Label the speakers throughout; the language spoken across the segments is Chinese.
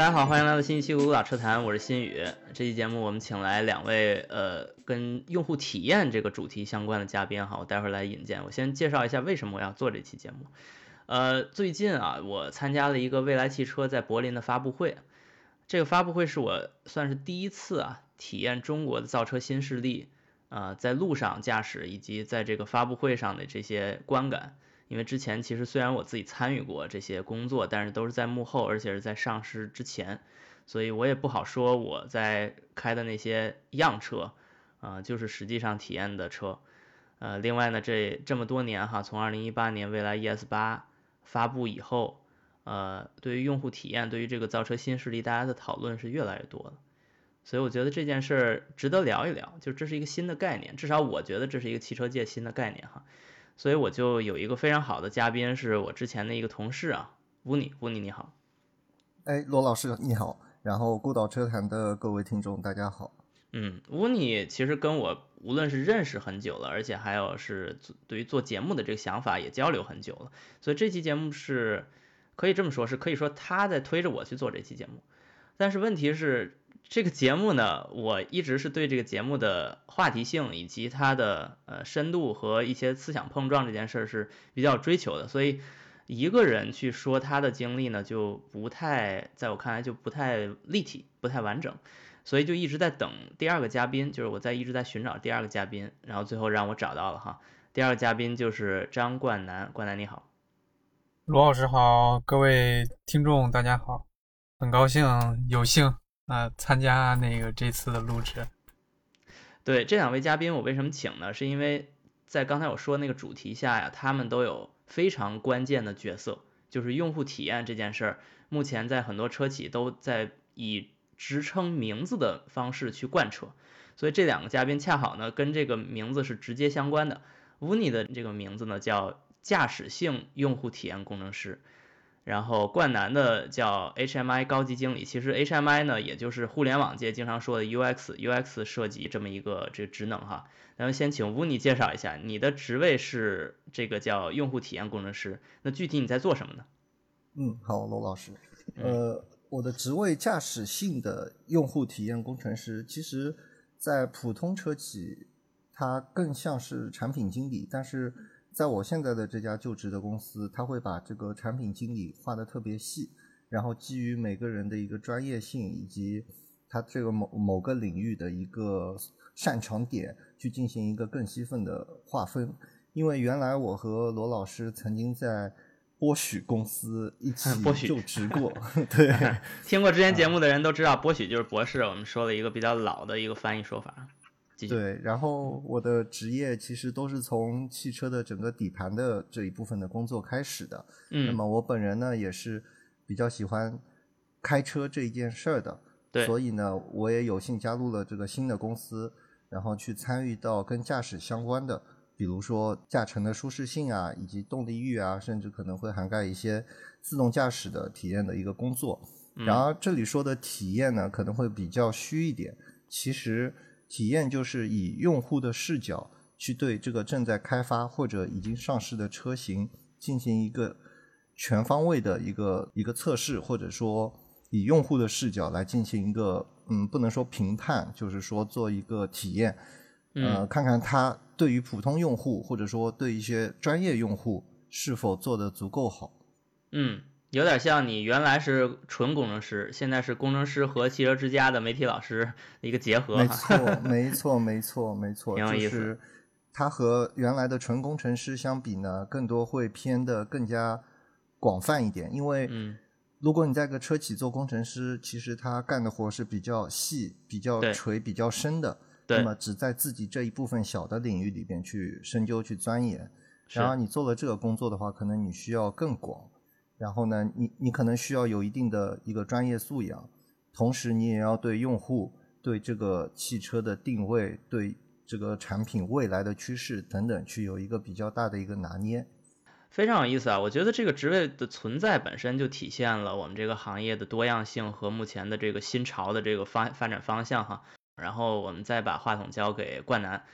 Speaker 1: 大家好，欢迎来到新一期《舞蹈车谈》，我是新宇。这期节目我们请来两位呃跟用户体验这个主题相关的嘉宾哈，我待会儿来引荐。我先介绍一下为什么我要做这期节目。呃，最近啊，我参加了一个蔚来汽车在柏林的发布会，这个发布会是我算是第一次啊体验中国的造车新势力啊在路上驾驶以及在这个发布会上的这些观感。因为之前其实虽然我自己参与过这些工作，但是都是在幕后，而且是在上市之前，所以我也不好说我在开的那些样车，啊，就是实际上体验的车。呃，另外呢，这这么多年哈，从二零一八年蔚来 ES 八发布以后，呃，对于用户体验，对于这个造车新势力，大家的讨论是越来越多了。所以我觉得这件事儿值得聊一聊，就这是一个新的概念，至少我觉得这是一个汽车界新的概念哈。所以我就有一个非常好的嘉宾，是我之前的一个同事啊，乌尼，乌尼你好。
Speaker 2: 哎，罗老师你好，然后孤岛车坛的各位听众大家好。
Speaker 1: 嗯，乌尼其实跟我无论是认识很久了，而且还有是对于做节目的这个想法也交流很久了，所以这期节目是可以这么说，是可以说他在推着我去做这期节目。但是问题是。这个节目呢，我一直是对这个节目的话题性以及它的呃深度和一些思想碰撞这件事儿是比较追求的，所以一个人去说他的经历呢，就不太在我看来就不太立体，不太完整，所以就一直在等第二个嘉宾，就是我在一直在寻找第二个嘉宾，然后最后让我找到了哈，第二个嘉宾就是张冠南，冠南你好，
Speaker 3: 罗老师好，各位听众大家好，很高兴有幸。啊，参加那个这次的录制。
Speaker 1: 对这两位嘉宾，我为什么请呢？是因为在刚才我说那个主题下呀，他们都有非常关键的角色，就是用户体验这件事儿。目前在很多车企都在以职称名字的方式去贯彻，所以这两个嘉宾恰好呢跟这个名字是直接相关的。Wu Ni 的这个名字呢叫驾驶性用户体验工程师。然后冠南的叫 HMI 高级经理，其实 HMI 呢，也就是互联网界经常说的 UX UX 设计这么一个这个职能哈。咱们先请乌尼介绍一下，你的职位是这个叫用户体验工程师，那具体你在做什么呢？
Speaker 2: 嗯，好，罗老师，呃，我的职位驾驶性的用户体验工程师，其实在普通车企，它更像是产品经理，但是。在我现在的这家就职的公司，他会把这个产品经理画的特别细，然后基于每个人的一个专业性以及他这个某某个领域的一个擅长点，去进行一个更细分的划分。因为原来我和罗老师曾经在波许公司一起 就职过，对，
Speaker 1: 听过之前节目的人都知道，波许就是博士，我们说了一个比较老的一个翻译说法。
Speaker 2: 对，然后我的职业其实都是从汽车的整个底盘的这一部分的工作开始的。
Speaker 1: 嗯，
Speaker 2: 那么我本人呢也是比较喜欢开车这一件事儿的。
Speaker 1: 对，
Speaker 2: 所以呢，我也有幸加入了这个新的公司，然后去参与到跟驾驶相关的，比如说驾乘的舒适性啊，以及动力域啊，甚至可能会涵盖一些自动驾驶的体验的一个工作。然而这里说的体验呢，可能会比较虚一点，其实。体验就是以用户的视角去对这个正在开发或者已经上市的车型进行一个全方位的一个一个测试，或者说以用户的视角来进行一个嗯，不能说评判，就是说做一个体验，呃，看看它对于普通用户或者说对一些专业用户是否做得足够好。
Speaker 1: 嗯。有点像你原来是纯工程师，现在是工程师和汽车之家的媒体老师一个结合。
Speaker 2: 没错，没错，没错，没错。
Speaker 1: 挺有意
Speaker 2: 思。他和原来的纯工程师相比呢，更多会偏的更加广泛一点。因为，如果你在个车企做工程师，其实他干的活是比较细、比较垂、比较深的。那么，只在自己这一部分小的领域里边去深究、去钻研。然而，你做了这个工作的话，可能你需要更广。然后呢，你你可能需要有一定的一个专业素养，同时你也要对用户、对这个汽车的定位、对这个产品未来的趋势等等，去有一个比较大的一个拿捏。
Speaker 1: 非常有意思啊！我觉得这个职位的存在本身就体现了我们这个行业的多样性和目前的这个新潮的这个发发展方向哈。然后我们再把话筒交给冠南。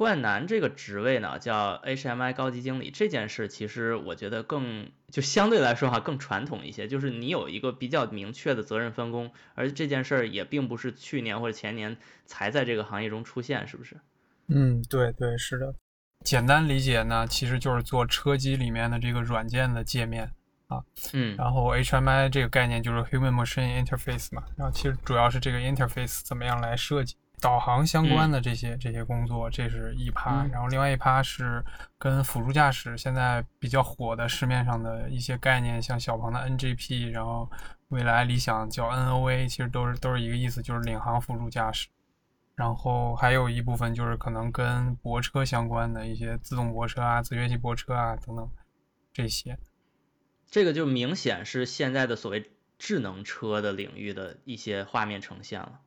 Speaker 1: 冠南这个职位呢，叫 HMI 高级经理。这件事其实我觉得更就相对来说哈更传统一些，就是你有一个比较明确的责任分工，而这件事儿也并不是去年或者前年才在这个行业中出现，是不是？
Speaker 3: 嗯，对对，是的。简单理解呢，其实就是做车机里面的这个软件的界面啊。
Speaker 1: 嗯。
Speaker 3: 然后 HMI 这个概念就是 Human Machine Interface 嘛，然后其实主要是这个 interface 怎么样来设计。导航相关的这些这些工作，这是一趴，然后另外一趴是跟辅助驾驶现在比较火的市面上的一些概念，像小鹏的 NGP，然后未来理想叫 NOA，其实都是都是一个意思，就是领航辅助驾驶。然后还有一部分就是可能跟泊车相关的一些自动泊车啊、自学习泊车啊等等这些。
Speaker 1: 这个就明显是现在的所谓智能车的领域的一些画面呈现了。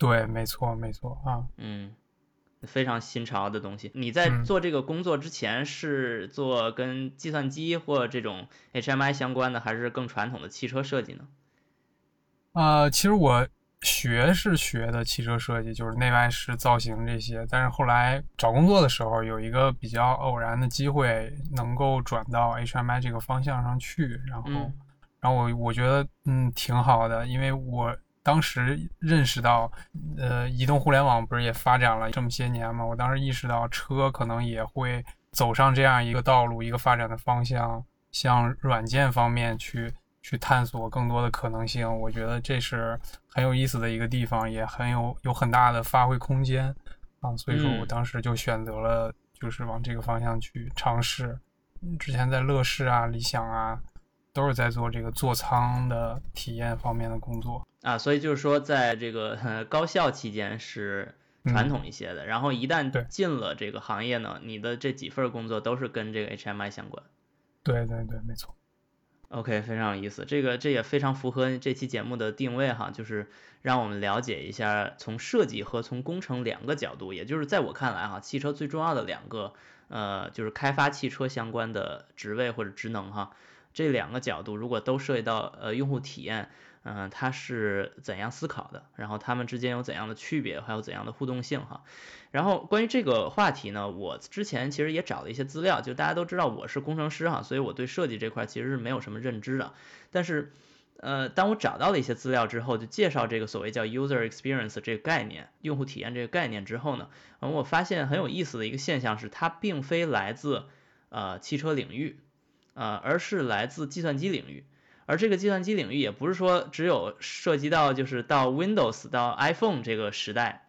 Speaker 3: 对，没错，没错啊，
Speaker 1: 嗯，非常新潮的东西。你在做这个工作之前是做跟计算机或这种 HMI 相关的，还是更传统的汽车设计呢？
Speaker 3: 呃，其实我学是学的汽车设计，就是内外饰造型这些。但是后来找工作的时候，有一个比较偶然的机会，能够转到 HMI 这个方向上去。然后，然后我我觉得嗯挺好的，因为我。当时认识到，呃，移动互联网不是也发展了这么些年嘛？我当时意识到，车可能也会走上这样一个道路，一个发展的方向，向软件方面去去探索更多的可能性。我觉得这是很有意思的一个地方，也很有有很大的发挥空间啊。所以说我当时就选择了，就是往这个方向去尝试。之前在乐视啊、理想啊。都是在做这个座舱的体验方面的工作
Speaker 1: 啊，所以就是说，在这个 高校期间是传统一些的，然后一旦进了这个行业呢，你的这几份工作都是跟这个 HMI 相关。
Speaker 3: 对对对，没错。
Speaker 1: OK，非常有意思，这个这也非常符合这期节目的定位哈，就是让我们了解一下从设计和从工程两个角度，也就是在我看来哈，汽车最重要的两个呃，就是开发汽车相关的职位或者职能哈。这两个角度如果都涉及到呃用户体验，嗯，它是怎样思考的？然后它们之间有怎样的区别，还有怎样的互动性哈？然后关于这个话题呢，我之前其实也找了一些资料，就大家都知道我是工程师哈，所以我对设计这块其实是没有什么认知的。但是呃，当我找到了一些资料之后，就介绍这个所谓叫 user experience 这个概念，用户体验这个概念之后呢，嗯，我发现很有意思的一个现象是，它并非来自呃汽车领域。呃，而是来自计算机领域，而这个计算机领域也不是说只有涉及到就是到 Windows 到 iPhone 这个时代，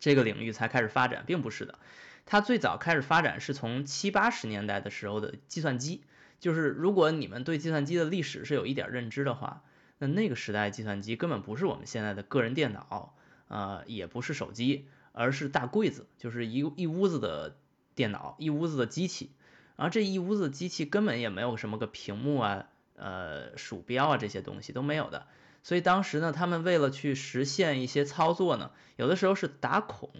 Speaker 1: 这个领域才开始发展，并不是的。它最早开始发展是从七八十年代的时候的计算机，就是如果你们对计算机的历史是有一点认知的话，那那个时代计算机根本不是我们现在的个人电脑，呃，也不是手机，而是大柜子，就是一一屋子的电脑，一屋子的机器。然后这一屋子机器根本也没有什么个屏幕啊、呃鼠标啊这些东西都没有的，所以当时呢，他们为了去实现一些操作呢，有的时候是打孔，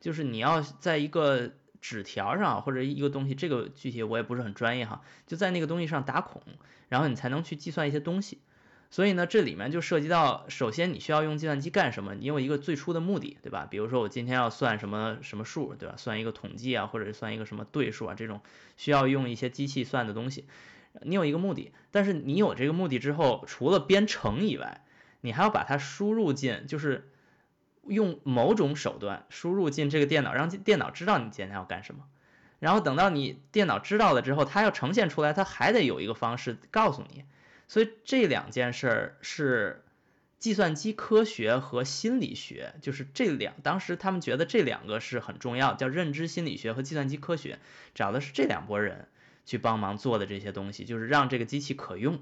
Speaker 1: 就是你要在一个纸条上或者一个东西，这个具体我也不是很专业哈，就在那个东西上打孔，然后你才能去计算一些东西。所以呢，这里面就涉及到，首先你需要用计算机干什么？你有一个最初的目的，对吧？比如说我今天要算什么什么数，对吧？算一个统计啊，或者算一个什么对数啊，这种需要用一些机器算的东西，你有一个目的。但是你有这个目的之后，除了编程以外，你还要把它输入进，就是用某种手段输入进这个电脑，让电脑知道你今天要干什么。然后等到你电脑知道了之后，它要呈现出来，它还得有一个方式告诉你。所以这两件事儿是计算机科学和心理学，就是这两，当时他们觉得这两个是很重要，叫认知心理学和计算机科学，找的是这两拨人去帮忙做的这些东西，就是让这个机器可用。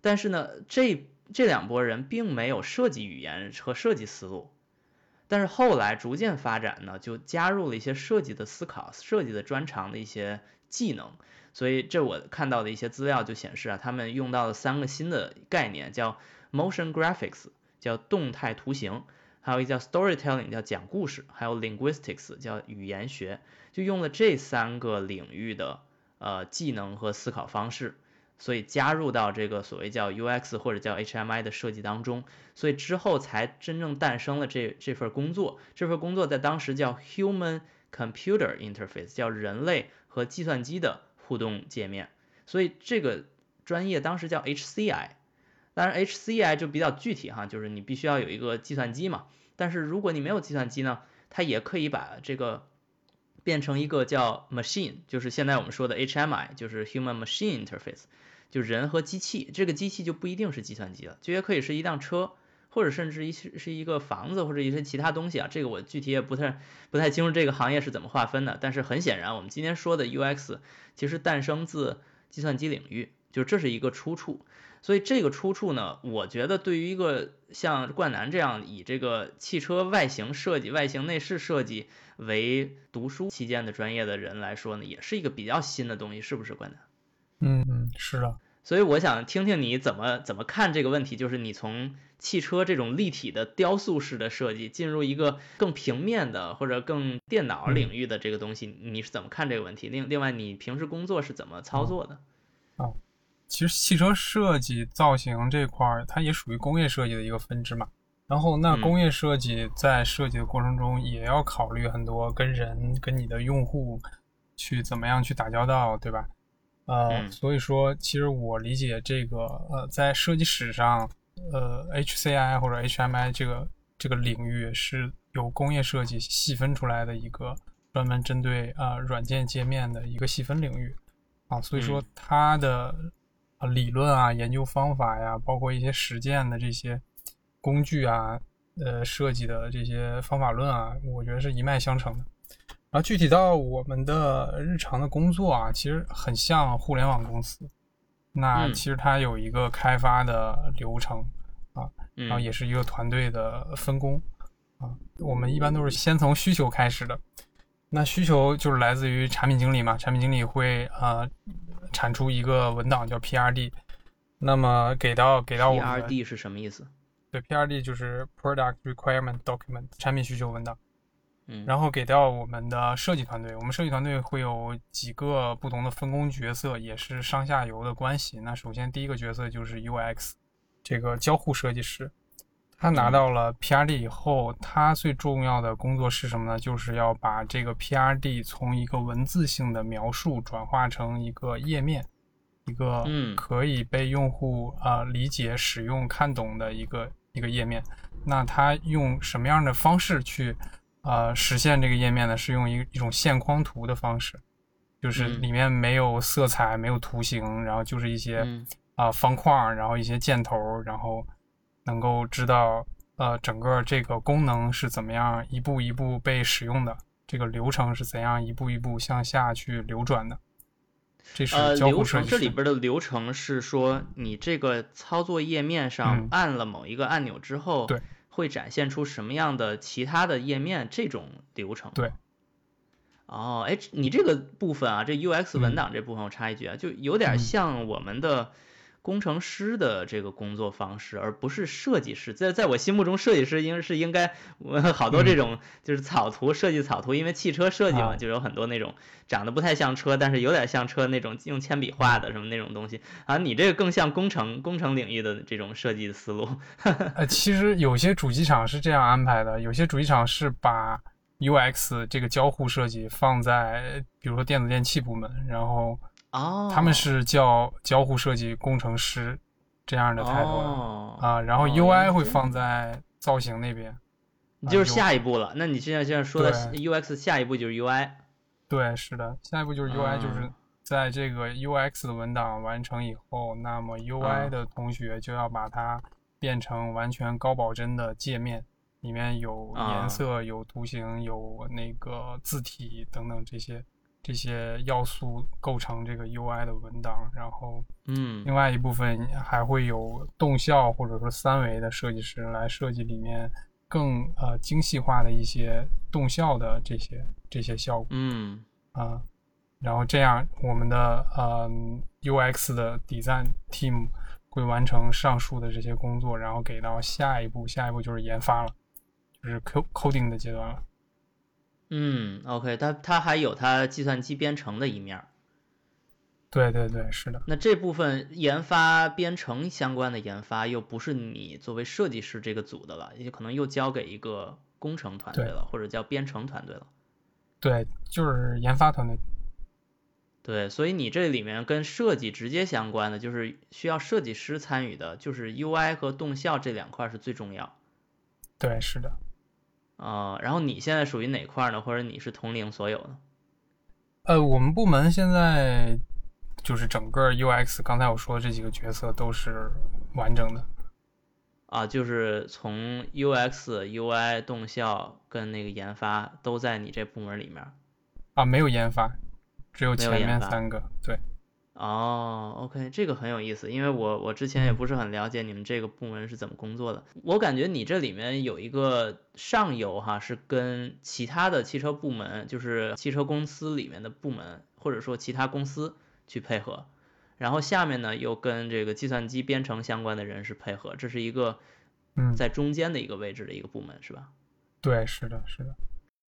Speaker 1: 但是呢，这这两拨人并没有设计语言和设计思路，但是后来逐渐发展呢，就加入了一些设计的思考、设计的专长的一些技能。所以这我看到的一些资料就显示啊，他们用到了三个新的概念，叫 motion graphics，叫动态图形，还有一叫 storytelling，叫讲故事，还有 linguistics，叫语言学，就用了这三个领域的呃技能和思考方式，所以加入到这个所谓叫 UX 或者叫 HMI 的设计当中，所以之后才真正诞生了这这份工作，这份工作在当时叫 human computer interface，叫人类和计算机的互动界面。所以这个专业当时叫 HCI，当然 HCI 就比较具体哈，就是你必须要有一个计算机嘛。但是如果你没有计算机呢，它也可以把这个变成一个叫 machine，就是现在我们说的 HMI，就是 human machine interface，就人和机器。这个机器就不一定是计算机了，就也可以是一辆车，或者甚至一些是一个房子或者一些其他东西啊。这个我具体也不太不太清楚这个行业是怎么划分的。但是很显然，我们今天说的 UX 其实诞生自计算机领域，就这是一个出处。所以这个出处呢，我觉得对于一个像冠南这样以这个汽车外形设计、外形内饰设计为读书期间的专业的人来说呢，也是一个比较新的东西，是不是冠南？
Speaker 3: 嗯嗯，是的。
Speaker 1: 所以我想听听你怎么怎么看这个问题，就是你从汽车这种立体的雕塑式的设计，进入一个更平面的或者更电脑领域的这个东西，你是怎么看这个问题？另另外，你平时工作是怎么操作的？
Speaker 3: 啊。其实汽车设计造型这块儿，它也属于工业设计的一个分支嘛。然后，那工业设计在设计的过程中，也要考虑很多跟人、跟你的用户去怎么样去打交道，对吧？呃，所以说，其实我理解这个，呃，在设计史上，呃，HCI 或者 HMI 这个这个领域是由工业设计细分出来的一个专门针对啊软件界面的一个细分领域啊。所以说，它的理论啊，研究方法呀，包括一些实践的这些工具啊，呃，设计的这些方法论啊，我觉得是一脉相承的。然后具体到我们的日常的工作啊，其实很像互联网公司。那其实它有一个开发的流程啊，然后也是一个团队的分工啊。我们一般都是先从需求开始的。那需求就是来自于产品经理嘛，产品经理会呃。产出一个文档叫 PRD，那么给到给到我们
Speaker 1: PRD 是什么意思？
Speaker 3: 对，PRD 就是 Product Requirement Document，产品需求文档。
Speaker 1: 嗯，
Speaker 3: 然后给到我们的设计团队，我们设计团队会有几个不同的分工角色，也是上下游的关系。那首先第一个角色就是 UX，这个交互设计师。他拿到了 PRD 以后，他最重要的工作是什么呢？就是要把这个 PRD 从一个文字性的描述转化成一个页面，一个可以被用户啊理解、使用、看懂的一个一个页面。那他用什么样的方式去啊实现这个页面呢？是用一一种线框图的方式，就是里面没有色彩、没有图形，然后就是一些啊方框，然后一些箭头，然后。能够知道，呃，整个这个功能是怎么样一步一步被使用的，这个流程是怎样一步一步向下去流转的。这是
Speaker 1: 呃，流程这里边的流程是说，你这个操作页面上按了某一个按钮之后，
Speaker 3: 对，
Speaker 1: 会展现出什么样的其他的页面这种流程。
Speaker 3: 对。
Speaker 1: 哦，哎，你这个部分啊，这 UX 文档这部分，我插一句啊，就有点像我们的。工程师的这个工作方式，而不是设计师。在在我心目中，设计师应是应该好多这种就是草图设计草图，因为汽车设计嘛，就有很多那种长得不太像车，但是有点像车那种用铅笔画的什么那种东西啊。你这个更像工程工程领域的这种设计的思路。
Speaker 3: 呃，其实有些主机厂是这样安排的，有些主机厂是把 UX 这个交互设计放在比如说电子电器部门，然后。
Speaker 1: 哦，
Speaker 3: 他们是叫交互设计工程师这样的态度啊，然后 UI 会放在造型那边，
Speaker 1: 就是下一步了。那你现在现在说的 UX 下一步就是 UI，
Speaker 3: 对，是的，下一步就是 UI，就是在这个 UX 的文档完成以后，那么 UI 的同学就要把它变成完全高保真的界面，里面有颜色、有图形、有那个字体等等这些。这些要素构成这个 UI 的文档，然后，
Speaker 1: 嗯，
Speaker 3: 另外一部分还会有动效或者说三维的设计师来设计里面更呃精细化的一些动效的这些这些效果，
Speaker 1: 嗯
Speaker 3: 啊，然后这样我们的呃 UX 的 design team 会完成上述的这些工作，然后给到下一步，下一步就是研发了，就是 coding 的阶段了。
Speaker 1: 嗯，OK，它它还有它计算机编程的一面儿。
Speaker 3: 对对对，是的。
Speaker 1: 那这部分研发编程相关的研发，又不是你作为设计师这个组的了，也可能又交给一个工程团队了，或者叫编程团队了。
Speaker 3: 对，就是研发团队。
Speaker 1: 对，所以你这里面跟设计直接相关的，就是需要设计师参与的，就是 UI 和动效这两块是最重要。
Speaker 3: 对，是的。
Speaker 1: 啊，然后你现在属于哪块呢？或者你是同龄所有的？
Speaker 3: 呃，我们部门现在就是整个 UX，刚才我说的这几个角色都是完整的。
Speaker 1: 啊，就是从 UX、UI、动效跟那个研发都在你这部门里面。
Speaker 3: 啊，没有研发，只有前面三个。对。
Speaker 1: 哦，OK，这个很有意思，因为我我之前也不是很了解你们这个部门是怎么工作的。我感觉你这里面有一个上游哈，是跟其他的汽车部门，就是汽车公司里面的部门，或者说其他公司去配合，然后下面呢又跟这个计算机编程相关的人士配合，这是一个
Speaker 3: 嗯
Speaker 1: 在中间的一个位置的一个部门，是吧？
Speaker 3: 对，是的，是的。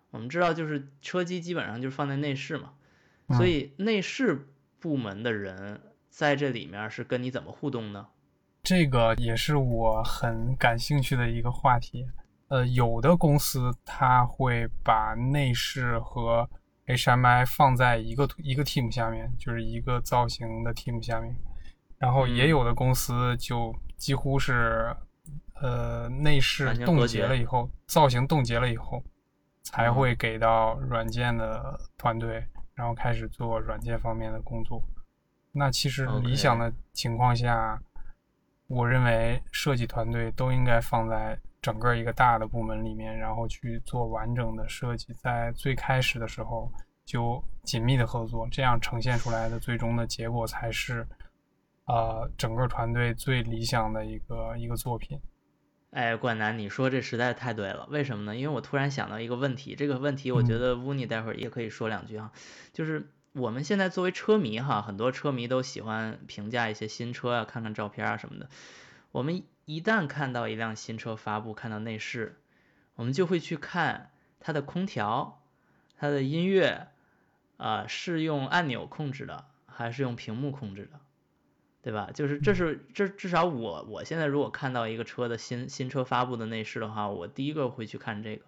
Speaker 1: 我们知道，就是车机基本上就是放在内饰嘛，所以内饰。部门的人在这里面是跟你怎么互动呢？
Speaker 3: 这个也是我很感兴趣的一个话题。呃，有的公司他会把内饰和 HMI 放在一个一个 team 下面，就是一个造型的 team 下面。然后也有的公司就几乎是，呃，内饰冻结了以后，造型冻结了以后，才会给到软件的团队。然后开始做软件方面的工作。那其实理想的情况下，我认为设计团队都应该放在整个一个大的部门里面，然后去做完整的设计。在最开始的时候就紧密的合作，这样呈现出来的最终的结果才是，呃，整个团队最理想的一个一个作品。
Speaker 1: 哎，冠南，你说这实在太对了。为什么呢？因为我突然想到一个问题，这个问题我觉得乌尼待会儿也可以说两句哈。就是我们现在作为车迷哈，很多车迷都喜欢评价一些新车啊，看看照片啊什么的。我们一旦看到一辆新车发布，看到内饰，我们就会去看它的空调、它的音乐啊，是用按钮控制的还是用屏幕控制的？对吧？就是这是这至少我我现在如果看到一个车的新新车发布的内饰的话，我第一个会去看这个，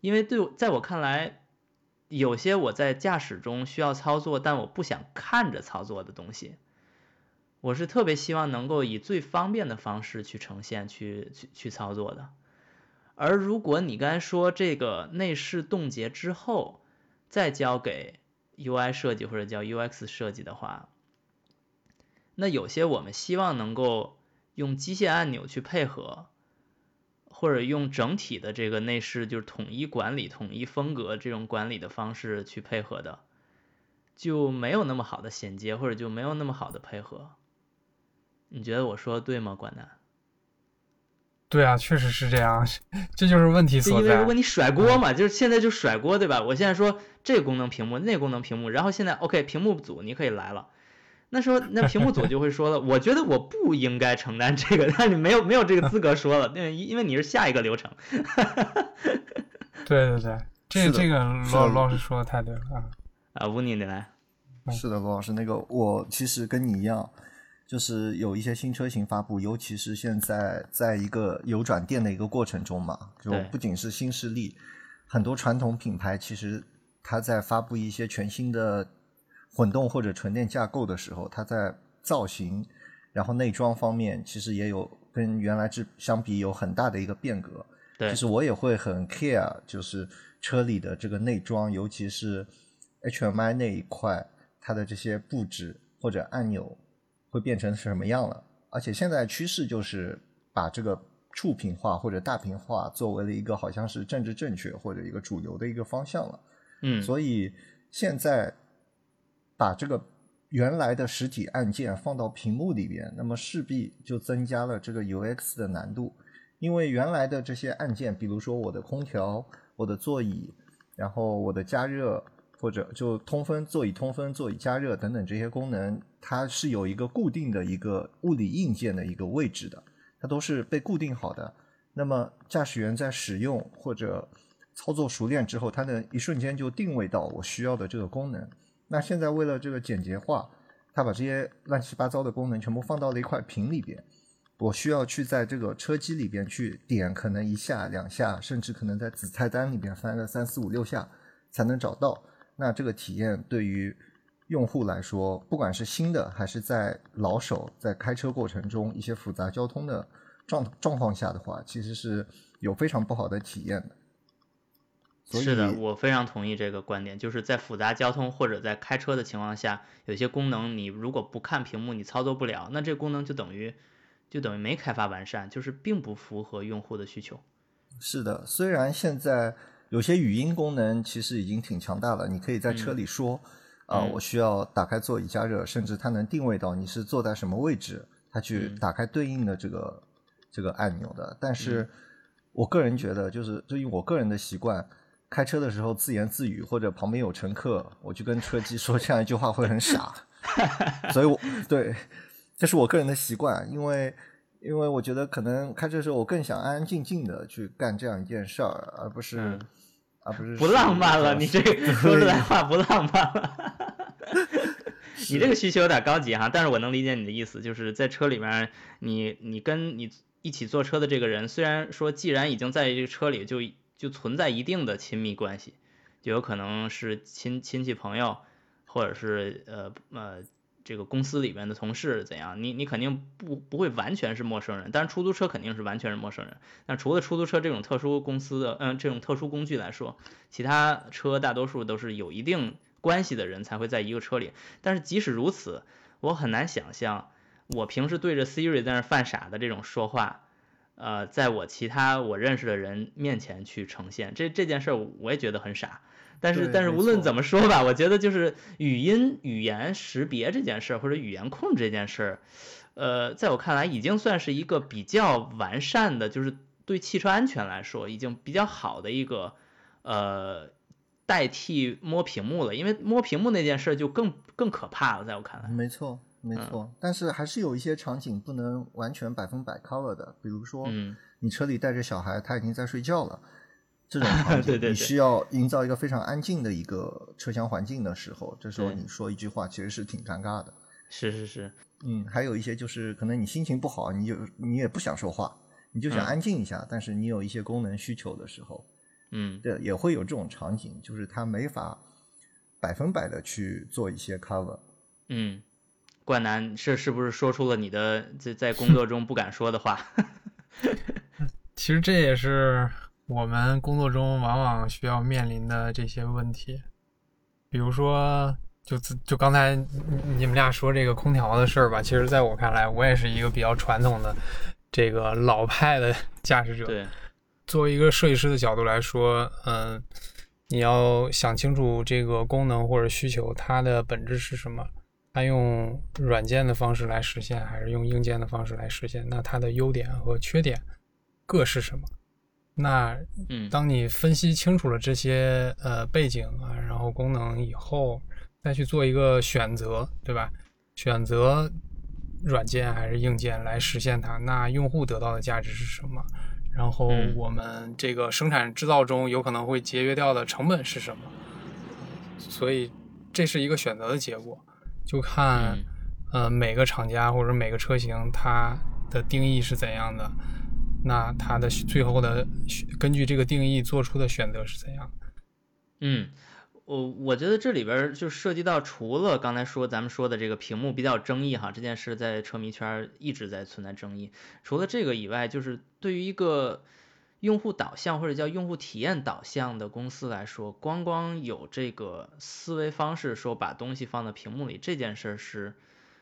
Speaker 1: 因为对在我看来，有些我在驾驶中需要操作，但我不想看着操作的东西，我是特别希望能够以最方便的方式去呈现、去去去操作的。而如果你刚才说这个内饰冻结之后再交给 UI 设计或者叫 UX 设计的话，那有些我们希望能够用机械按钮去配合，或者用整体的这个内饰就是统一管理、统一风格这种管理的方式去配合的，就没有那么好的衔接，或者就没有那么好的配合。你觉得我说的对吗，管南？
Speaker 3: 对啊，确实是这样，这就是问题所
Speaker 1: 在。因为如果你甩锅嘛，就是现在就甩锅，对吧？我现在说这个功能屏幕，那个功能屏幕，然后现在 OK 屏幕组你可以来了。那时候，那屏幕组就会说了，我觉得我不应该承担这个，但你没有没有这个资格说了，因为因为你是下一个流程。
Speaker 3: 对对对，这这个罗老师说的太对了啊！
Speaker 1: 啊，吴宁你来。
Speaker 2: 是的，罗老师，那个我其实跟你一样，就是有一些新车型发布，尤其是现在在一个有转电的一个过程中嘛，就不仅是新势力，很多传统品牌其实它在发布一些全新的。混动或者纯电架构的时候，它在造型，然后内装方面其实也有跟原来之相比有很大的一个变革。
Speaker 1: 对，
Speaker 2: 其实我也会很 care，就是车里的这个内装，尤其是 HMI 那一块，它的这些布置或者按钮会变成什么样了。而且现在趋势就是把这个触屏化或者大屏化作为了一个好像是政治正确或者一个主流的一个方向了。
Speaker 1: 嗯，
Speaker 2: 所以现在。把这个原来的实体按键放到屏幕里边，那么势必就增加了这个 UX 的难度。因为原来的这些按键，比如说我的空调、我的座椅，然后我的加热或者就通风、座椅通风、座椅加热等等这些功能，它是有一个固定的一个物理硬件的一个位置的，它都是被固定好的。那么驾驶员在使用或者操作熟练之后，它能一瞬间就定位到我需要的这个功能。那现在为了这个简洁化，他把这些乱七八糟的功能全部放到了一块屏里边。我需要去在这个车机里边去点，可能一下两下，甚至可能在子菜单里边翻个三四五六下，才能找到。那这个体验对于用户来说，不管是新的还是在老手在开车过程中一些复杂交通的状状况下的话，其实是有非常不好的体验的。
Speaker 1: 是的，我非常同意这个观点，就是在复杂交通或者在开车的情况下，有些功能你如果不看屏幕，你操作不了，那这功能就等于就等于没开发完善，就是并不符合用户的需求。
Speaker 2: 是的，虽然现在有些语音功能其实已经挺强大了，你可以在车里说啊，我需要打开座椅加热，甚至它能定位到你是坐在什么位置，它去打开对应的这个这个按钮的。但是我个人觉得，就是对于我个人的习惯。开车的时候自言自语，或者旁边有乘客，我就跟车机说这样一句话会很傻，所以我对，这是我个人的习惯，因为因为我觉得可能开车的时候我更想安安静静的去干这样一件事儿，而不是而不是
Speaker 1: 不浪漫了，你这个说出来话不浪漫了，你这个需求有点高级哈，但是我能理解你的意思，就是在车里面，你你跟你一起坐车的这个人，虽然说既然已经在这个车里就。就存在一定的亲密关系，就有可能是亲亲戚朋友，或者是呃呃这个公司里面的同事怎样？你你肯定不不会完全是陌生人，但是出租车肯定是完全是陌生人。那除了出租车这种特殊公司的嗯这种特殊工具来说，其他车大多数都是有一定关系的人才会在一个车里。但是即使如此，我很难想象我平时对着 Siri 在那犯傻的这种说话。呃，在我其他我认识的人面前去呈现这这件事儿，我也觉得很傻。但是但是无论怎么说吧，我觉得就是语音语言识别这件事儿，或者语言控制这件事儿，呃，在我看来已经算是一个比较完善的，就是对汽车安全来说已经比较好的一个呃代替摸屏幕了。因为摸屏幕那件事儿就更更可怕了，在我看来。
Speaker 2: 没错。没错，但是还是有一些场景不能完全百分百 cover 的，比如说，你车里带着小孩，他已经在睡觉了，这种 场景你需要营造一个非常安静的一个车厢环境的时候，这时候你说一句话其实是挺尴尬的。
Speaker 1: 是是是，
Speaker 2: 嗯，还有一些就是可能你心情不好，你就你也不想说话，你就想安静一下，但是你有一些功能需求的时候，
Speaker 1: 嗯，
Speaker 2: 对，也会有这种场景，就是他没法百分百的去做一些 cover。
Speaker 1: 嗯。冠南是是不是说出了你的在在工作中不敢说的话？
Speaker 3: 其实这也是我们工作中往往需要面临的这些问题。比如说，就就刚才你们俩说这个空调的事儿吧，其实在我看来，我也是一个比较传统的这个老派的驾驶者。
Speaker 1: 对，
Speaker 3: 作为一个设计师的角度来说，嗯，你要想清楚这个功能或者需求它的本质是什么。它用软件的方式来实现，还是用硬件的方式来实现？那它的优点和缺点各是什么？那
Speaker 1: 嗯，
Speaker 3: 当你分析清楚了这些呃背景啊，然后功能以后，再去做一个选择，对吧？选择软件还是硬件来实现它？那用户得到的价值是什么？然后我们这个生产制造中有可能会节约掉的成本是什么？所以这是一个选择的结果。就看，呃，每个厂家或者每个车型它的定义是怎样的，那它的最后的根据这个定义做出的选择是怎样？
Speaker 1: 嗯，我我觉得这里边就涉及到除了刚才说咱们说的这个屏幕比较争议哈，这件事在车迷圈一直在存在争议。除了这个以外，就是对于一个。用户导向或者叫用户体验导向的公司来说，光光有这个思维方式，说把东西放在屏幕里这件事儿是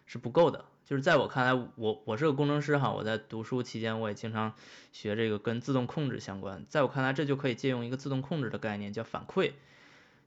Speaker 1: 是不够的。就是在我看来，我我是个工程师哈，我在读书期间我也经常学这个跟自动控制相关。在我看来，这就可以借用一个自动控制的概念，叫反馈。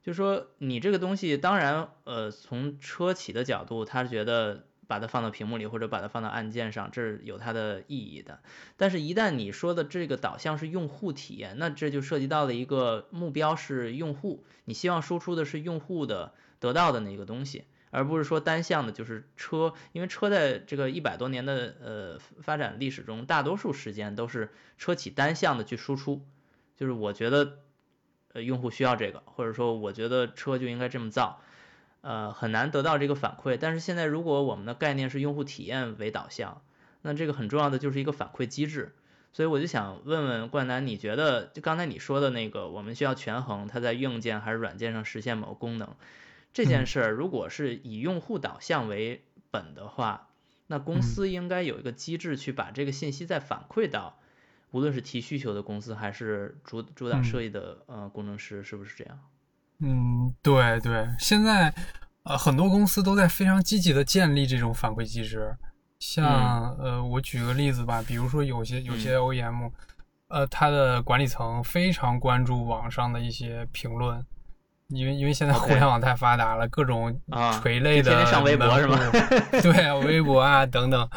Speaker 1: 就是说你这个东西，当然呃从车企的角度，他觉得。把它放到屏幕里，或者把它放到按键上，这是有它的意义的。但是，一旦你说的这个导向是用户体验，那这就涉及到了一个目标是用户，你希望输出的是用户的得到的那个东西，而不是说单向的，就是车。因为车在这个一百多年的呃发展历史中，大多数时间都是车企单向的去输出，就是我觉得呃用户需要这个，或者说我觉得车就应该这么造。呃，很难得到这个反馈。但是现在，如果我们的概念是用户体验为导向，那这个很重要的就是一个反馈机制。所以我就想问问冠南，你觉得就刚才你说的那个，我们需要权衡它在硬件还是软件上实现某个功能这件事儿，如果是以用户导向为本的话，那公司应该有一个机制去把这个信息再反馈到，无论是提需求的公司还是主主打设计的呃工程师，是不是这样？
Speaker 3: 嗯，对对，现在呃很多公司都在非常积极的建立这种反馈机制。像呃，我举个例子吧，比如说有些有些 OEM，呃，它的管理层非常关注网上的一些评论，因为因为现在 互联网太发达了，各种垂类的，
Speaker 1: 天天上微博是吗？
Speaker 3: 对，微博啊 等等，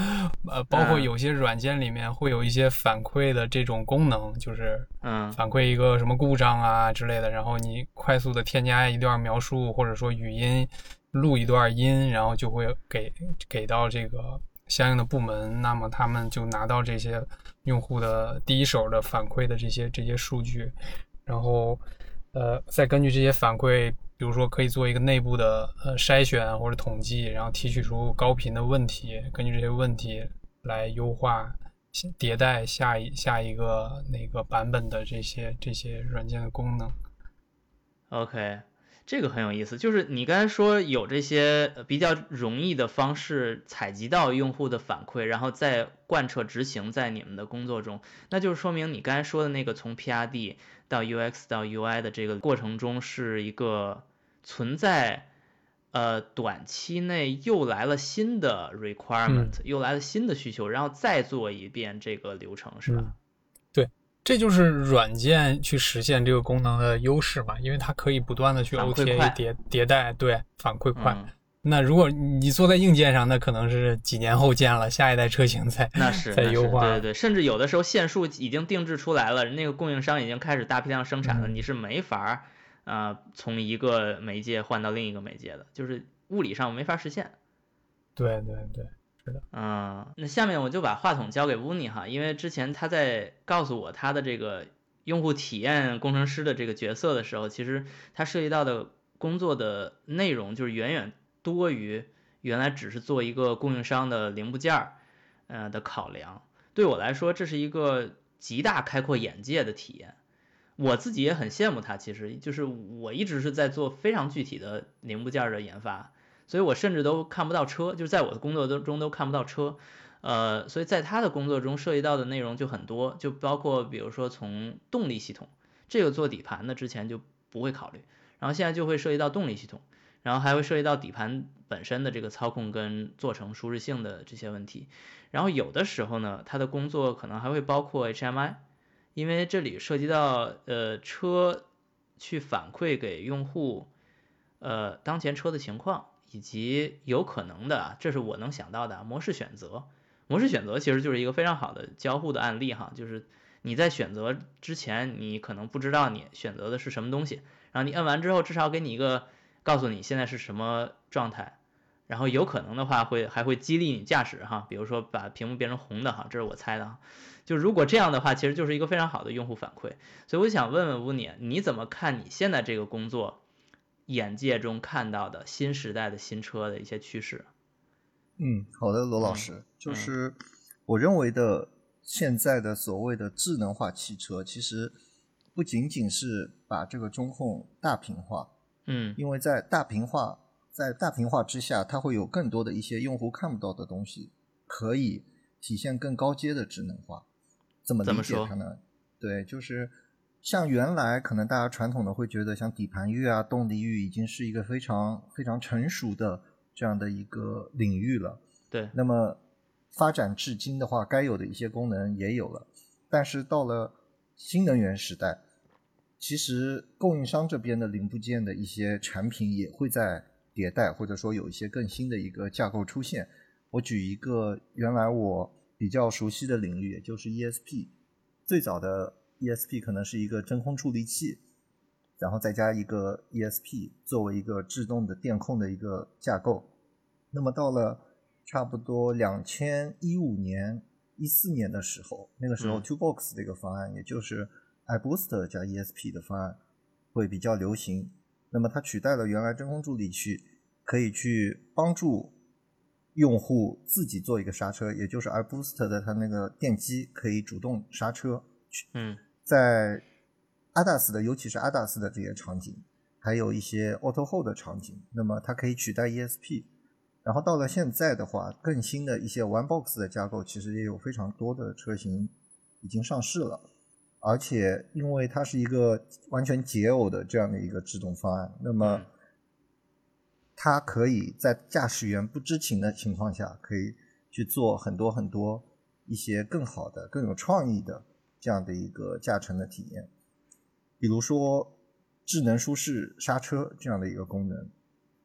Speaker 3: 呃，包括有些软件里面会有一些反馈的这种功能，就是
Speaker 1: 嗯，
Speaker 3: 反馈一个什么故障啊之类的，然后你快速的添加一段描述，或者说语音录一段音，然后就会给给到这个。相应的部门，那么他们就拿到这些用户的第一手的反馈的这些这些数据，然后，呃，再根据这些反馈，比如说可以做一个内部的呃筛选或者统计，然后提取出高频的问题，根据这些问题来优化迭代下一下一个那个版本的这些这些软件的功能。
Speaker 1: OK。这个很有意思，就是你刚才说有这些比较容易的方式采集到用户的反馈，然后再贯彻执行在你们的工作中，那就是说明你刚才说的那个从 PRD 到 UX 到 UI 的这个过程中是一个存在，呃，短期内又来了新的 requirement，又来了新的需求，然后再做一遍这个流程，是吧？
Speaker 3: 这就是软件去实现这个功能的优势嘛，因为它可以不断的去 OTA 迭迭代，对，反馈快。那如果你坐在硬件上，那可能是几年后见了下一代车型才
Speaker 1: 那是
Speaker 3: 再优化。
Speaker 1: 对对，甚至有的时候线数已经定制出来了，那个供应商已经开始大批量生产了，你是没法儿啊从一个媒介换到另一个媒介的，就是物理上没法实现。
Speaker 3: 对对对。
Speaker 1: 嗯，那下面我就把话筒交给乌尼哈，因为之前他在告诉我他的这个用户体验工程师的这个角色的时候，其实他涉及到的工作的内容就是远远多于原来只是做一个供应商的零部件儿，呃的考量。对我来说，这是一个极大开阔眼界的体验。我自己也很羡慕他，其实就是我一直是在做非常具体的零部件的研发。所以我甚至都看不到车，就是在我的工作中都看不到车，呃，所以在他的工作中涉及到的内容就很多，就包括比如说从动力系统，这个做底盘的之前就不会考虑，然后现在就会涉及到动力系统，然后还会涉及到底盘本身的这个操控跟做成舒适性的这些问题，然后有的时候呢，他的工作可能还会包括 HMI，因为这里涉及到呃车去反馈给用户，呃当前车的情况。以及有可能的，这是我能想到的模式选择。模式选择其实就是一个非常好的交互的案例哈，就是你在选择之前，你可能不知道你选择的是什么东西，然后你摁完之后，至少给你一个告诉你现在是什么状态，然后有可能的话会还会激励你驾驶哈，比如说把屏幕变成红的哈，这是我猜的哈。就如果这样的话，其实就是一个非常好的用户反馈。所以我想问问乌尼，你怎么看你现在这个工作？眼界中看到的新时代的新车的一些趋势。
Speaker 2: 嗯，好的，罗老师，就是我认为的现在的所谓的智能化汽车，其实不仅仅是把这个中控大屏化，
Speaker 1: 嗯，
Speaker 2: 因为在大屏化，在大屏化之下，它会有更多的一些用户看不到的东西，可以体现更高阶的智能化。怎么理解它呢？对，就是。像原来可能大家传统的会觉得，像底盘域啊、动力域已经是一个非常非常成熟的这样的一个领域了。
Speaker 1: 对。
Speaker 2: 那么发展至今的话，该有的一些功能也有了。但是到了新能源时代，其实供应商这边的零部件的一些产品也会在迭代，或者说有一些更新的一个架构出现。我举一个原来我比较熟悉的领域，也就是 ESP，最早的。ESP 可能是一个真空处理器，然后再加一个 ESP 作为一个制动的电控的一个架构。那么到了差不多两千一五年、一四年的时候，那个时候 Two Box 这个方案，也就是 iBoost 加 ESP 的方案会比较流行。那么它取代了原来真空助理器，可以去帮助用户自己做一个刹车，也就是 iBoost 的它那个电机可以主动刹车。
Speaker 1: 嗯，
Speaker 2: 在 ADAS 的，尤其是 ADAS 的这些场景，还有一些 Auto Hold 的场景，那么它可以取代 ESP。然后到了现在的话，更新的一些 One Box 的架构，其实也有非常多的车型已经上市了。而且因为它是一个完全解耦的这样的一个制动方案，那么它可以在驾驶员不知情的情况下，可以去做很多很多一些更好的、更有创意的这样的一个驾乘的体验。比如说智能舒适刹车这样的一个功能，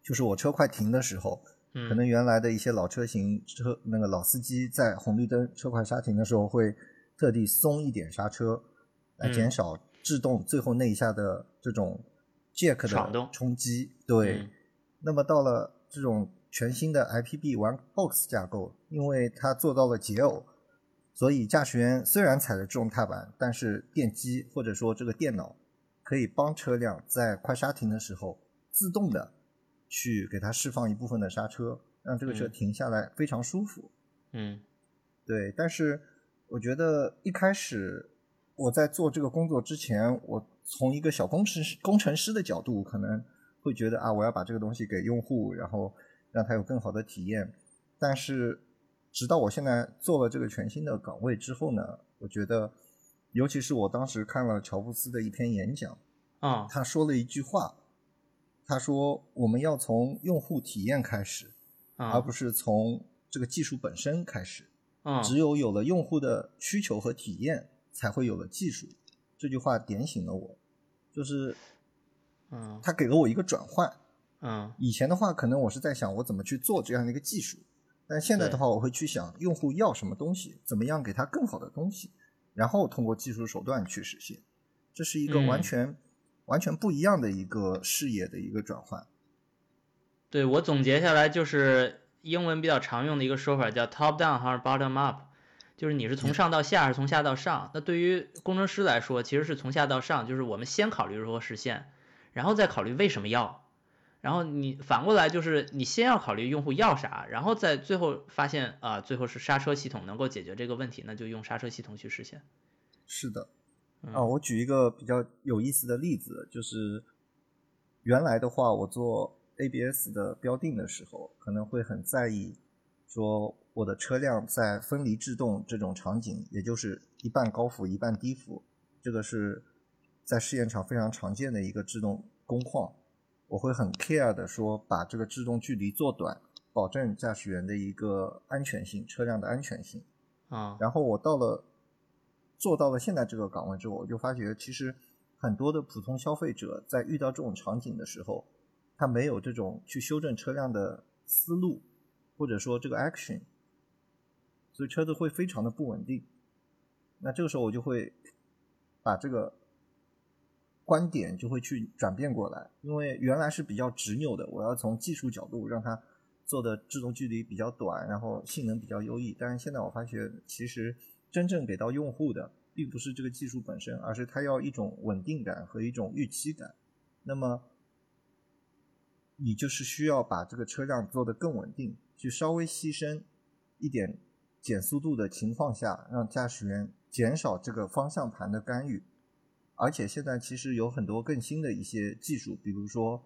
Speaker 2: 就是我车快停的时候。可能原来的一些老车型车，那个老司机在红绿灯车快刹停的时候，会特地松一点刹车，来减少制动最后那一下的这种 jack 的冲击。对。那么到了这种全新的 IPB One Box 架构，因为它做到了解耦，所以驾驶员虽然踩着制动踏板，但是电机或者说这个电脑可以帮车辆在快刹停的时候自动的。去给它释放一部分的刹车，让这个车停下来非常舒服。
Speaker 1: 嗯，
Speaker 2: 对。但是我觉得一开始我在做这个工作之前，我从一个小工程师工程师的角度，可能会觉得啊，我要把这个东西给用户，然后让他有更好的体验。但是直到我现在做了这个全新的岗位之后呢，我觉得，尤其是我当时看了乔布斯的一篇演讲，
Speaker 1: 啊，
Speaker 2: 他说了一句话。他说：“我们要从用户体验开始，而不是从这个技术本身开始。啊只有有了用户的需求和体验，才会有了技术。”这句话点醒了我，就是，
Speaker 1: 嗯，
Speaker 2: 他给了我一个转换。
Speaker 1: 嗯，
Speaker 2: 以前的话，可能我是在想我怎么去做这样的一个技术，但现在的话，我会去想用户要什么东西，怎么样给他更好的东西，然后通过技术手段去实现。这是一个完全。完全不一样的一个视野的一个转换。
Speaker 1: 对我总结下来就是英文比较常用的一个说法叫 top down 还是 bottom up，就是你是从上到下还是从下到上？那对于工程师来说，其实是从下到上，就是我们先考虑如何实现，然后再考虑为什么要，然后你反过来就是你先要考虑用户要啥，然后再最后发现啊，最后是刹车系统能够解决这个问题，那就用刹车系统去实现。
Speaker 2: 是的。啊，我举一个比较有意思的例子，就是原来的话，我做 ABS 的标定的时候，可能会很在意，说我的车辆在分离制动这种场景，也就是一半高幅一半低幅，这个是在试验场非常常见的一个制动工况，我会很 care 的说，把这个制动距离做短，保证驾驶员的一个安全性，车辆的安全性。
Speaker 1: 啊，
Speaker 2: 然后我到了。做到了现在这个岗位之后，我就发觉其实很多的普通消费者在遇到这种场景的时候，他没有这种去修正车辆的思路，或者说这个 action，所以车子会非常的不稳定。那这个时候我就会把这个观点就会去转变过来，因为原来是比较执拗的，我要从技术角度让它做的制动距离比较短，然后性能比较优异。但是现在我发觉其实。真正给到用户的，并不是这个技术本身，而是它要一种稳定感和一种预期感。那么，你就是需要把这个车辆做得更稳定，去稍微牺牲一点减速度的情况下，让驾驶员减少这个方向盘的干预。而且现在其实有很多更新的一些技术，比如说，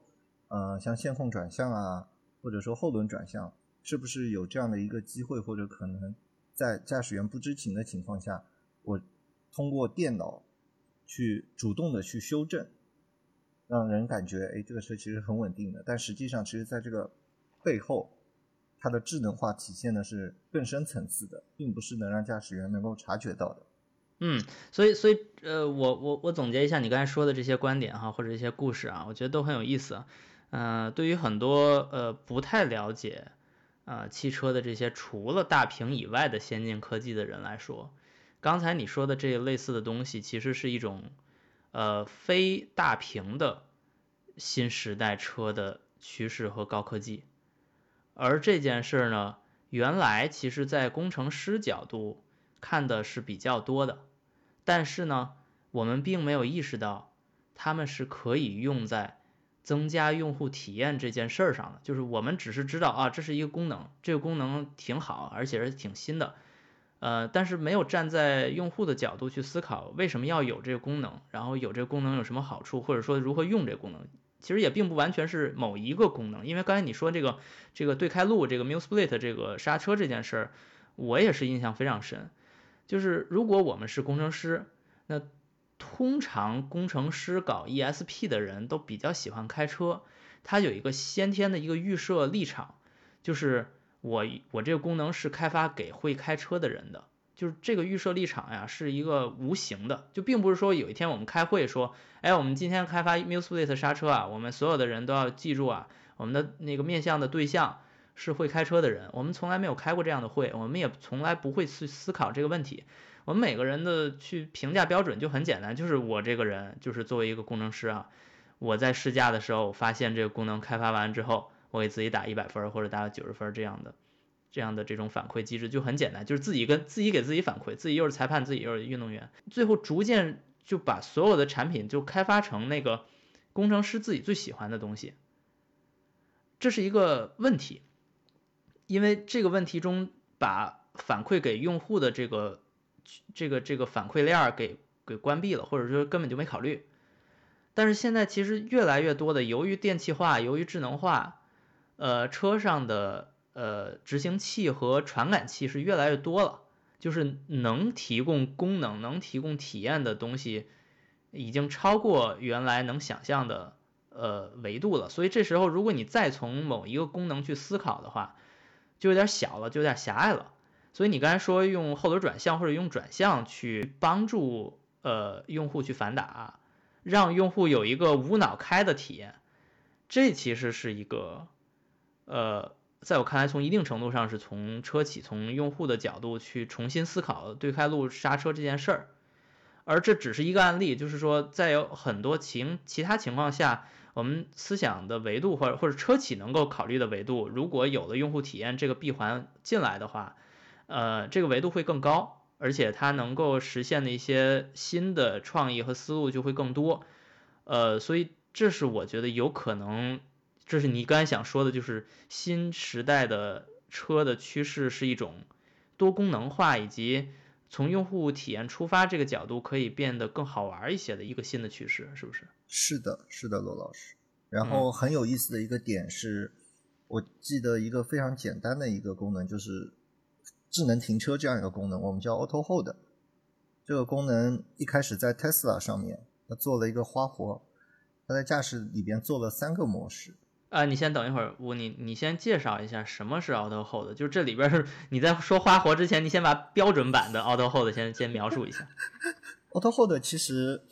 Speaker 2: 呃，像线控转向啊，或者说后轮转向，是不是有这样的一个机会或者可能？在驾驶员不知情的情况下，我通过电脑去主动的去修正，让人感觉哎，这个车其实很稳定的。但实际上，其实在这个背后，它的智能化体现的是更深层次的，并不是能让驾驶员能够察觉到的。
Speaker 1: 嗯，所以，所以，呃，我我我总结一下你刚才说的这些观点哈，或者一些故事啊，我觉得都很有意思。嗯，对于很多呃不太了解。啊，汽车的这些除了大屏以外的先进科技的人来说，刚才你说的这类似的东西，其实是一种呃非大屏的新时代车的趋势和高科技。而这件事呢，原来其实在工程师角度看的是比较多的，但是呢，我们并没有意识到他们是可以用在增加用户体验这件事儿上的。就是我们只是知道啊，这是一个功能，这个功能挺好，而且是挺新的。呃，但是没有站在用户的角度去思考为什么要有这个功能，然后有这个功能有什么好处，或者说如何用这个功能，其实也并不完全是某一个功能。因为刚才你说这个这个对开路这个 mule split 这个刹车这件事儿，我也是印象非常深。就是如果我们是工程师，那通常工程师搞 ESP 的人都比较喜欢开车，他有一个先天的一个预设立场，就是。我我这个功能是开发给会开车的人的，就是这个预设立场呀，是一个无形的，就并不是说有一天我们开会说，哎，我们今天开发 mule split 刹车啊，我们所有的人都要记住啊，我们的那个面向的对象是会开车的人，我们从来没有开过这样的会，我们也从来不会去思考这个问题，我们每个人的去评价标准就很简单，就是我这个人就是作为一个工程师啊，我在试驾的时候发现这个功能开发完之后。我给自己打一百分或者打九十分这样的，这样的这种反馈机制就很简单，就是自己跟自己给自己反馈，自己又是裁判，自己又是运动员，最后逐渐就把所有的产品就开发成那个工程师自己最喜欢的东西。这是一个问题，因为这个问题中把反馈给用户的这个这个这个反馈链给给关闭了，或者说根本就没考虑。但是现在其实越来越多的，由于电气化，由于智能化。呃，车上的呃执行器和传感器是越来越多了，就是能提供功能、能提供体验的东西，已经超过原来能想象的呃维度了。所以这时候，如果你再从某一个功能去思考的话，就有点小了，就有点狭隘了。所以你刚才说用后轮转向或者用转向去帮助呃用户去反打，让用户有一个无脑开的体验，这其实是一个。呃，在我看来，从一定程度上是从车企、从用户的角度去重新思考对开路刹车这件事儿，而这只是一个案例，就是说，在有很多情其他情况下，我们思想的维度或者或者车企能够考虑的维度，如果有了用户体验这个闭环进来的话，呃，这个维度会更高，而且它能够实现的一些新的创意和思路就会更多，呃，所以这是我觉得有可能。这是你刚才想说的，就是新时代的车的趋势是一种多功能化，以及从用户体验出发这个角度可以变得更好玩一些的一个新的趋势，是不是？
Speaker 2: 是的，是的，罗老师。然后很有意思的一个点是，我记得一个非常简单的一个功能，就是智能停车这样一个功能，我们叫 Auto Hold。这个功能一开始在 Tesla 上面，它做了一个花活，它在驾驶里边做了三个模式。
Speaker 1: 啊，你先等一会儿，我你你先介绍一下什么是 Auto Hold，就是这里边是你在说花活之前，你先把标准版的 Auto Hold 先先描述一下。
Speaker 2: Auto Hold 其实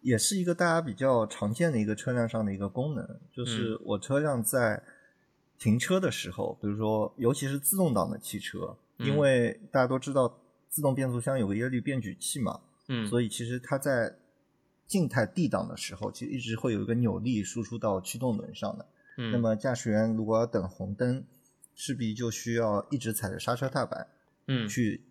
Speaker 2: 也是一个大家比较常见的一个车辆上的一个功能，就是我车辆在停车的时候，比如说尤其是自动挡的汽车，因为大家都知道自动变速箱有个液力变矩器嘛，
Speaker 1: 嗯，
Speaker 2: 所以其实它在静态 D 档的时候，其实一直会有一个扭力输出到驱动轮上的。那么驾驶员如果要等红灯，势必就需要一直踩着刹车踏板，
Speaker 1: 嗯，
Speaker 2: 去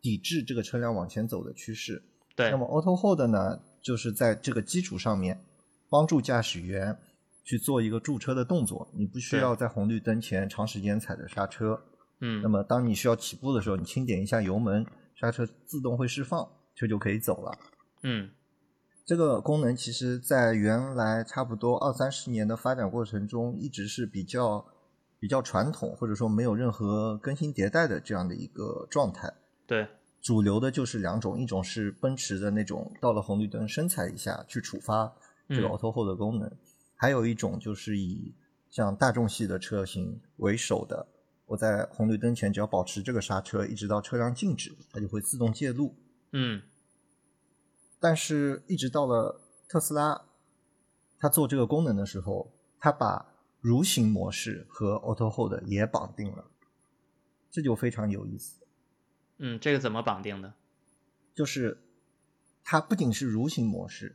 Speaker 2: 抵制这个车辆往前走的趋势。
Speaker 1: 对。
Speaker 2: 那么 Auto Hold 呢，就是在这个基础上面，帮助驾驶员去做一个驻车的动作。你不需要在红绿灯前长时间踩着刹车。
Speaker 1: 嗯。
Speaker 2: 那么当你需要起步的时候，你轻点一下油门，刹车自动会释放，车就可以走了。
Speaker 1: 嗯。
Speaker 2: 这个功能其实，在原来差不多二三十年的发展过程中，一直是比较比较传统，或者说没有任何更新迭代的这样的一个状态。
Speaker 1: 对，
Speaker 2: 主流的就是两种，一种是奔驰的那种，到了红绿灯深踩一下去触发这个 Auto Hold 的功能，还有一种就是以像大众系的车型为首的，我在红绿灯前只要保持这个刹车，一直到车辆静止，它就会自动介入。
Speaker 1: 嗯。
Speaker 2: 但是，一直到了特斯拉，它做这个功能的时候，它把蠕行模式和 Auto Hold 也绑定了，这就非常有意思。
Speaker 1: 嗯，这个怎么绑定的？
Speaker 2: 就是它不仅是蠕行模式，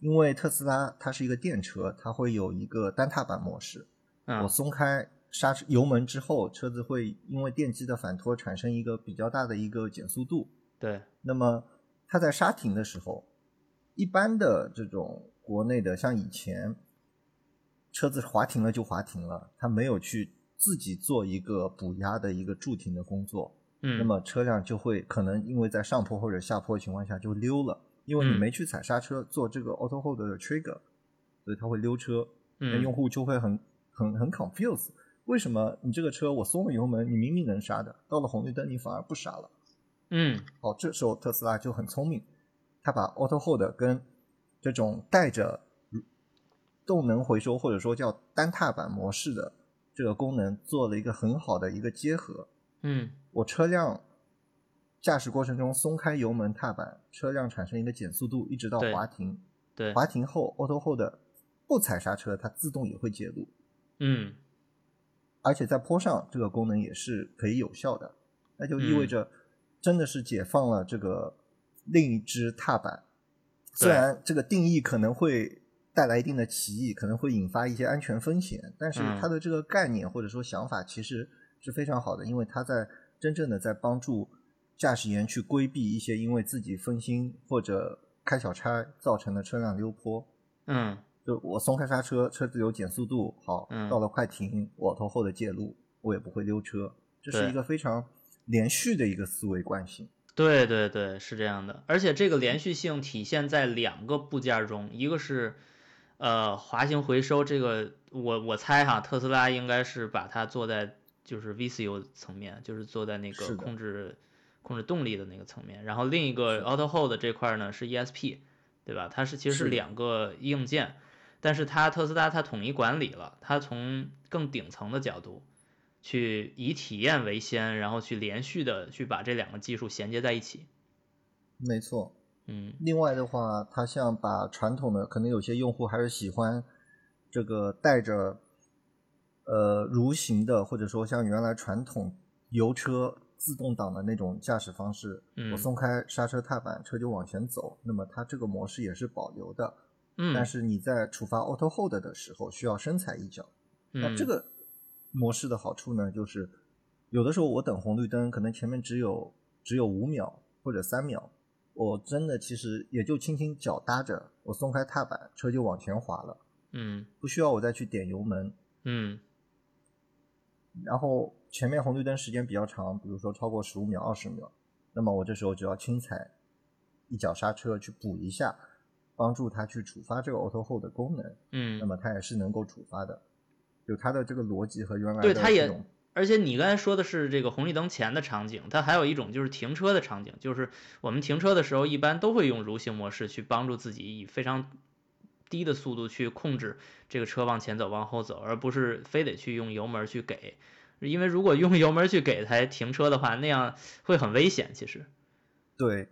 Speaker 2: 因为特斯拉它是一个电车，它会有一个单踏板模式。
Speaker 1: 嗯，
Speaker 2: 我松开刹车油门之后，车子会因为电机的反拖产生一个比较大的一个减速度。
Speaker 1: 对，
Speaker 2: 那么。它在刹停的时候，一般的这种国内的，像以前车子滑停了就滑停了，它没有去自己做一个补压的一个驻停的工作，
Speaker 1: 嗯，
Speaker 2: 那么车辆就会可能因为在上坡或者下坡的情况下就溜了，因为你
Speaker 1: 嗯。
Speaker 2: 没去踩刹车做这个 auto hold 的 trigger，所以它会溜车，那
Speaker 1: 嗯
Speaker 2: 用户就会很很很 confuse，为什么你这个车我松了油门，你明明能刹的，到了红绿灯你反而不刹了？
Speaker 1: 嗯
Speaker 2: 哦，这时候特斯拉就很聪明，它把 auto hold 跟这种带着动能回收或者说叫单踏板模式的这个功能做了一个很好的一个结合。
Speaker 1: 嗯
Speaker 2: 我车辆驾驶过程中松开油门踏板，车辆产生一个减速度，一直到滑停。
Speaker 1: 对，
Speaker 2: 滑停后，auto hold 不踩刹车，它自动也会介入，
Speaker 1: 嗯
Speaker 2: 而且在坡上这个功能也是可以有效的。那就意味
Speaker 1: 嗯
Speaker 2: 着真的是解放了这个另一只踏板。虽然这个定义可能会带来一定的歧义，可能会引发一些安全风险，但是
Speaker 1: 嗯。
Speaker 2: 它的这个概念或者说想法其实是非常好的，因为它在真正的在帮助驾驶员去规避一些因为自己分心或者开小差造成的车辆溜坡。
Speaker 1: 嗯。
Speaker 2: 就我松开刹车，车子有减速度，好，
Speaker 1: 嗯。
Speaker 2: 到了快停，我头后的介入，我也不会溜车，这是一个非常连续的一个思维惯性。
Speaker 1: 对对对，是这样的，而且这个连续性体现在两个部件中，一个是呃滑行回收，这个我我猜哈，特斯拉应该是把它做在就是 VCU 层面，就是做在那个控制控制动力的那个层面，然后另一个 Auto Hold 这块呢是 ESP，对吧？它是其实是两个硬件，但是它特斯拉它统一管理了，它从更顶层的角度。去以体验为先，然后去连续的去把这两个技术衔接在一起。
Speaker 2: 没错。
Speaker 1: 嗯
Speaker 2: 另外的话，它像把传统的，可能有些用户还是喜欢这个带着呃蠕行的，或者说像原来传统油车自动挡的那种驾驶方式，
Speaker 1: 嗯
Speaker 2: 我松开刹车踏板，车就往前走。那么它这个模式也是保留的，
Speaker 1: 嗯，
Speaker 2: 但是你在触发 auto hold 的时候需要深踩一脚。那
Speaker 1: 嗯
Speaker 2: 这个模式的好处呢，就是有的时候我等红绿灯，可能前面只有只有五秒或者三秒，我真的其实也就轻轻脚搭着，我松开踏板，车就往前滑了，
Speaker 1: 嗯
Speaker 2: 不需要我再去点油门。
Speaker 1: 嗯
Speaker 2: 然后前面红绿灯时间比较长，比如说超过十五秒、二十秒，那么我这时候只要轻踩一脚刹车去补一下，帮助它去触发这个 auto hold 的功能，嗯那
Speaker 1: 嗯，
Speaker 2: 么它也是能够触发的。就它的这个逻辑和原来
Speaker 1: 对，它也而且你刚才说的是这个红绿灯前的场景，它还有一种就是停车的场景，就是我们停车的时候一般都会用蠕行模式去帮助自己以非常低的速度去控制这个车往前走、往后走，而不是非得去用油门去给。因为如果用油门去给才停车的话，那样会很危险。其实，
Speaker 2: 对，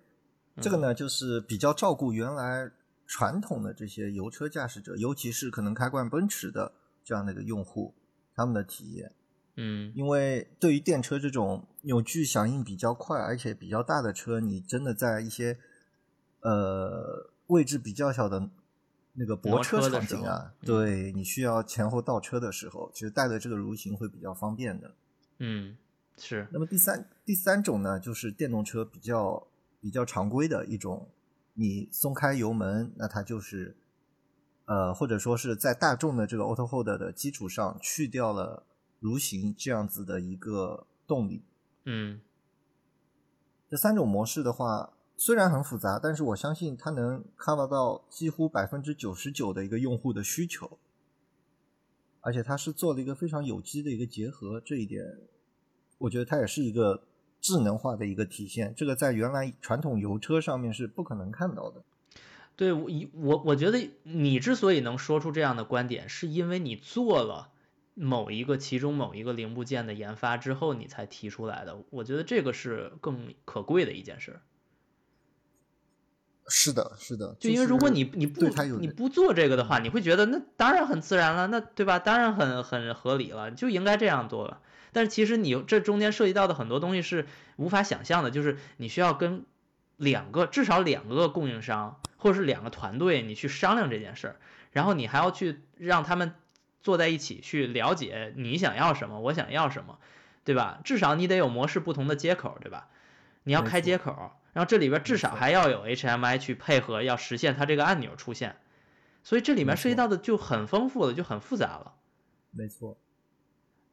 Speaker 2: 这个
Speaker 1: 嗯
Speaker 2: 呢，就是比较照顾原来传统的这些油车驾驶者，尤其是可能开惯奔驰的这样的一个用户，他们的体验。
Speaker 1: 嗯
Speaker 2: 因为对于电车这种扭矩响应比较快而且比较大的车，你真的在一些呃位置比较小的那个泊车场景啊，
Speaker 1: 嗯
Speaker 2: 对你需要前后倒车的时候，其实带的这个蠕行会比较方便的。
Speaker 1: 嗯，是，
Speaker 2: 那么第三第三种呢，就是电动车比较比较常规的一种，你松开油门，那它就是呃，或者说是在大众的这个 auto hold 的基础上去掉了如行这样子的一个动力。
Speaker 1: 嗯
Speaker 2: 这三种模式的话，虽然很复杂，但是我相信它能 cover 到几乎百分之九十九的一个用户的需求，而且它是做了一个非常有机的一个结合，这一点我觉得它也是一个智能化的一个体现。这个在原来传统油车上面是不可能看到的。
Speaker 1: 对我一我我觉得你之所以能说出这样的观点，是因为你做了某一个其中某一个零部件的研发之后，你才提出来的。我觉得这个是更可贵的一件事儿。
Speaker 2: 是的，是的，
Speaker 1: 就因为如果你你不你不做这个的话，你会觉得那当然很自然了，那对吧？当然很很合理了，就应该这样做了。但是其实你这中间涉及到的很多东西是无法想象的，就是你需要跟两个至少两个供应商或者是两个团队，你去商量这件事儿，然后你还要去让他们坐在一起去了解你想要什么，我想要什么，对吧？至少你得有模式不同的接口，对吧？你要开接口，然后这里边至少还要有 HMI 去配合，要实现它这个按钮出现。所以这里面涉及到的就很丰富了，就很复杂了。
Speaker 2: 没错。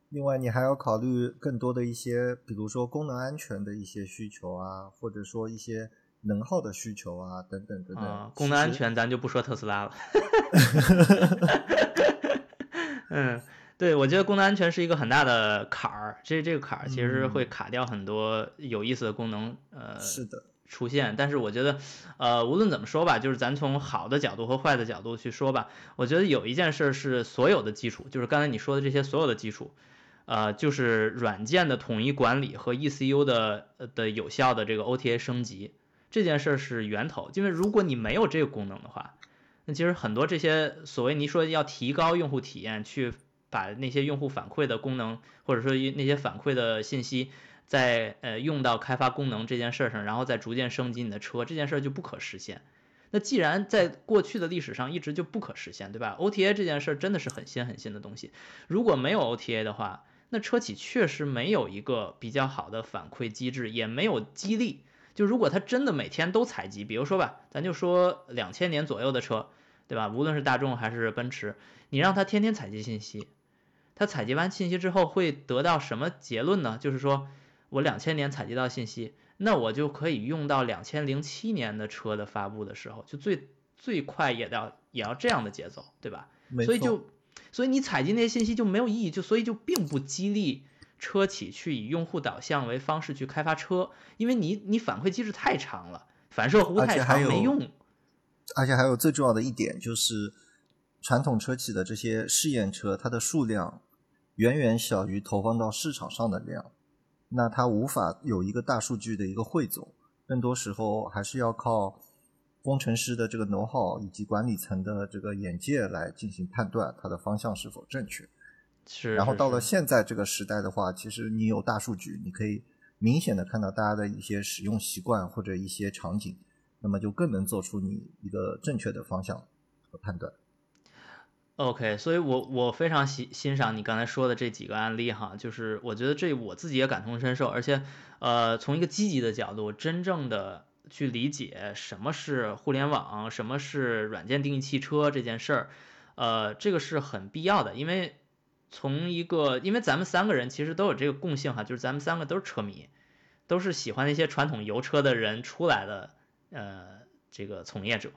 Speaker 2: 另外，你还要考虑更多的一些，比如说功能安全的一些需求啊，或者说一些能耗的需求啊，等等等等。
Speaker 1: 啊，功能安全咱就不说特斯拉了。嗯，对，我觉得功能安全是一个很大的坎儿，这这个坎儿其实会
Speaker 2: 嗯
Speaker 1: 卡掉很多有意思的功能，呃，
Speaker 2: 是的，
Speaker 1: 出现。但是我觉得，呃，无论怎么说吧，就是咱从好的角度和坏的角度去说吧，我觉得有一件事是所有的基础，就是刚才你说的这些所有的基础，呃，就是软件的统一管理和 ECU 的呃的有效的这个 OTA 升级这件事儿是源头。因为如果你没有这个功能的话，那其实很多这些所谓你说要提高用户体验，去把那些用户反馈的功能，或者说那些反馈的信息，在呃用到开发功能这件事儿上，然后再逐渐升级你的车，这件事儿就不可实现。那既然在过去的历史上一直就不可实现，对吧？OTA 这件事儿真的是很新很新的东西，如果没有 OTA 的话，那车企确实没有一个比较好的反馈机制，也没有激励。就如果他真的每天都采集，比如说吧，咱就说两千年左右的车，对吧？无论是大众还是奔驰，你让他天天采集信息，他采集完信息之后会得到什么结论呢？就是说我两千年采集到信息，那我就可以用到两千零七年的车的发布的时候，就最最快也要也要这样的节奏，对吧？所以就所以你采集那些信息就没有意义，就所以就并不激励车企去以用户导向为方式去开发车，因为你你反馈机制太长了，反射弧太长没用。
Speaker 2: 而且还有最重要的一点就是，传统车企的这些试验车，它的数量远远小于投放到市场上的量，那它无法有一个大数据的一个汇总，更多时候还是要靠工程师的这个 know how 以及管理层的这个眼界来进行判断它的方向是否正确。
Speaker 1: 是，
Speaker 2: 然后到了现在这个时代的话，其实你有大数据，你可以明显的看到大家的一些使用习惯或者一些场景，那么就更能做出你一个正确的方向和判断。
Speaker 1: OK，所以我我非常欣欣赏你刚才说的这几个案例哈，就是我觉得这我自己也感同身受，而且呃从一个积极的角度，真正的去理解什么是互联网，什么是软件定义汽车这件事儿，呃这个是很必要的，因为从一个因为咱们三个人其实都有这个共性哈，就是咱们三个都是车迷，都是喜欢那些传统油车的人出来的呃这个从业者。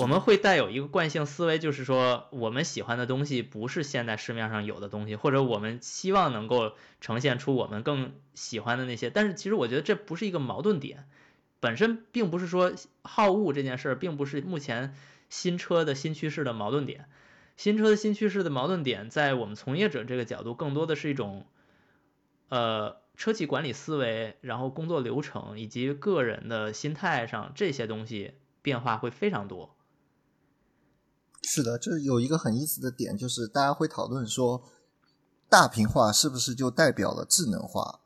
Speaker 1: 我们会带有一个惯性思维，就是说我们喜欢的东西不是现在市面上有的东西，或者我们希望能够呈现出我们更喜欢的那些。但是其实我觉得这不是一个矛盾点，本身并不是说好恶这件事儿，并不是目前新车的新趋势的矛盾点。新车的新趋势的矛盾点，在我们从业者这个角度，更多的是一种，呃，车企管理思维，然后工作流程以及个人的心态上这些东西变化会非常多。
Speaker 2: 是的，这有一个很意思的点，就是大家会讨论说，大屏化是不是就代表了智能化？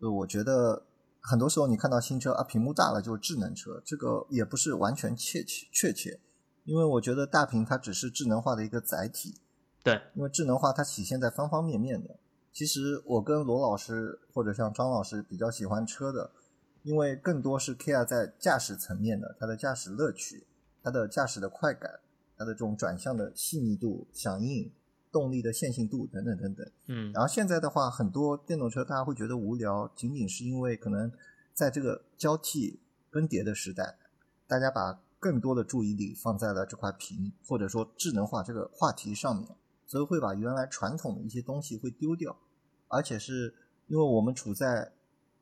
Speaker 2: 呃，我觉得很多时候你看到新车啊，屏幕大了就是智能车，这个也不是完全确切确切，因为我觉得大屏它只是智能化的一个载体，
Speaker 1: 对，
Speaker 2: 因为智能化它体现在方方面面的。其实我跟罗老师或者像张老师比较喜欢车的，因为更多是 care 在驾驶层面的，它的驾驶乐趣，它的驾驶的快感，它的这种转向的细腻度、响应、动力的线性度等等等等。
Speaker 1: 嗯，
Speaker 2: 然后现在的话，很多电动车大家会觉得无聊，仅仅是因为可能在这个交替更迭的时代，大家把更多的注意力放在了这块屏或者说智能化这个话题上面，所以会把原来传统的一些东西会丢掉，而且是因为我们处在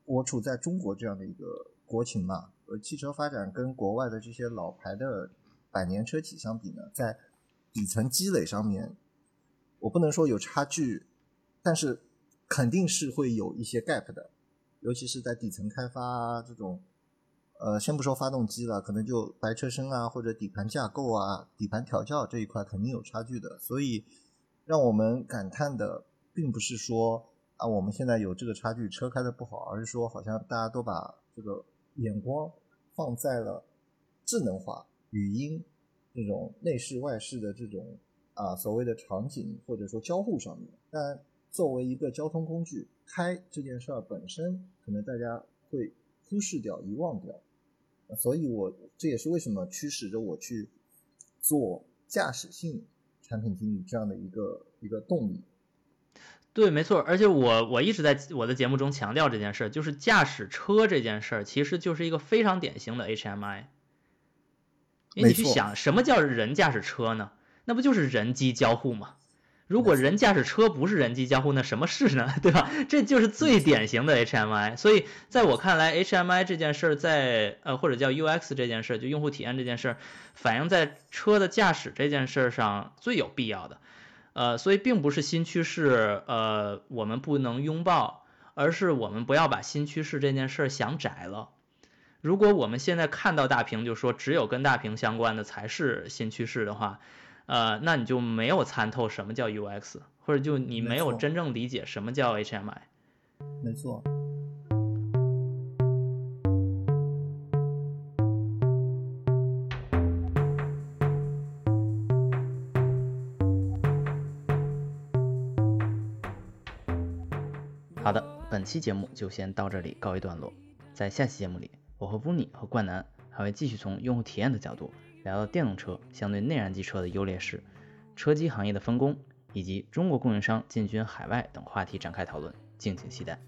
Speaker 2: 我处在中国这样的一个国情嘛，呃，汽车发展跟国外的这些老牌的百年车企相比呢，在底层积累上面，我不能说有差距，但是肯定是会有一些 gap 的，尤其是在底层开发这种，呃，先不说发动机了，可能就白车身啊或者底盘架构啊、底盘调教这一块肯定有差距的，所以让我们感叹的并不是说啊我们现在有这个差距，车开的不好，而是说好像大家都把这个眼光放在了智能化、语音这种内饰外饰的这种啊所谓的场景或者说交互上面，但作为一个交通工具，开这件事儿本身，可能大家会忽视掉、遗忘掉。所以我这也是为什么驱使着我去做驾驶性产品经理这样的一个一个动力。
Speaker 1: 对，没错，而且我我一直在我的节目中强调这件事，就是驾驶车这件事儿，其实就是一个非常典型的 HMI。你去想，什么叫人驾驶车呢？那不就是人机交互吗？如果人驾驶车不是人机交互，那什么是呢？对吧？这就是最典型的 HMI。所以在我看来，HMI 这件事儿，在呃或者叫 UX 这件事儿，就用户体验这件事儿，反映在车的驾驶这件事儿上最有必要的。呃，所以并不是新趋势，呃，我们不能拥抱，而是我们不要把新趋势这件事儿想窄了。如果我们现在看到大屏就说只有跟大屏相关的才是新趋势的话，呃，那你就没有参透什么叫 UX，或者就你没有真正理解什么叫 HMI。
Speaker 2: 没错。
Speaker 1: 好的，本期节目就先到这里告一段落。在下期节目里，我和布尼和冠南还会继续从用户体验的角度聊聊电动车相对内燃机车的优劣势、车机行业的分工以及中国供应商进军海外等话题展开讨论，敬请期待。